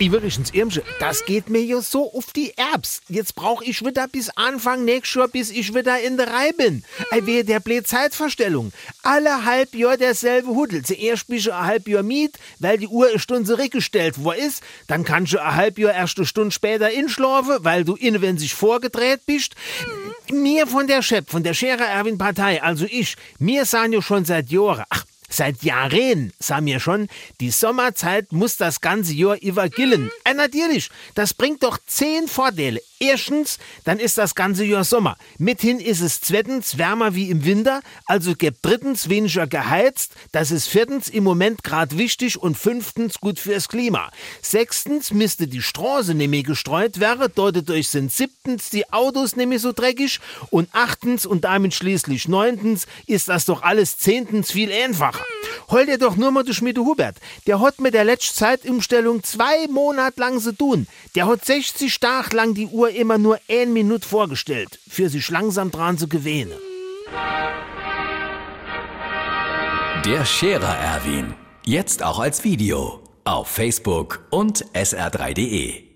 Übrigens, Irmsche, das geht mir ja so auf die Erbs. Jetzt brauch ich wieder bis Anfang nächstes Jahr, bis ich wieder in der Reihe bin. Ei, weh, der blöd Zeitverstellung. Alle halb Jahr derselbe Hudel. Zuerst bist du ein halb Jahr Miet, weil die Uhr eine Stunde zurückgestellt wo ist. Dann kannst du ein halb Jahr erst eine Stunde später inschlafen, weil du innen, wenn sich vorgedreht bist. Mir von der Chef, von der Scherer Erwin Partei, also ich, mir sahen ja schon seit Jahren, ach, Seit Jahren sah mir schon, die Sommerzeit muss das ganze Jahr übergillen. Äh, natürlich, das bringt doch zehn Vorteile. Erstens, dann ist das ganze Jahr Sommer. Mithin ist es zweitens wärmer wie im Winter, also gibt drittens weniger geheizt. Das ist viertens im Moment gerade wichtig und fünftens gut fürs Klima. Sechstens müsste die Straße nämlich gestreut werden, dadurch sind siebtens die Autos nämlich so dreckig und achtens und damit schließlich neuntens ist das doch alles zehntens viel einfacher. Hol dir doch nur mal den Schmiede Hubert. Der hat mit der letzten Zeitumstellung zwei Monate lang zu tun. Der hat 60 Tage lang die Uhr immer nur ein Minute vorgestellt, für sich langsam dran zu gewöhnen. Der Scherer Erwin. Jetzt auch als Video. Auf Facebook und sr3.de.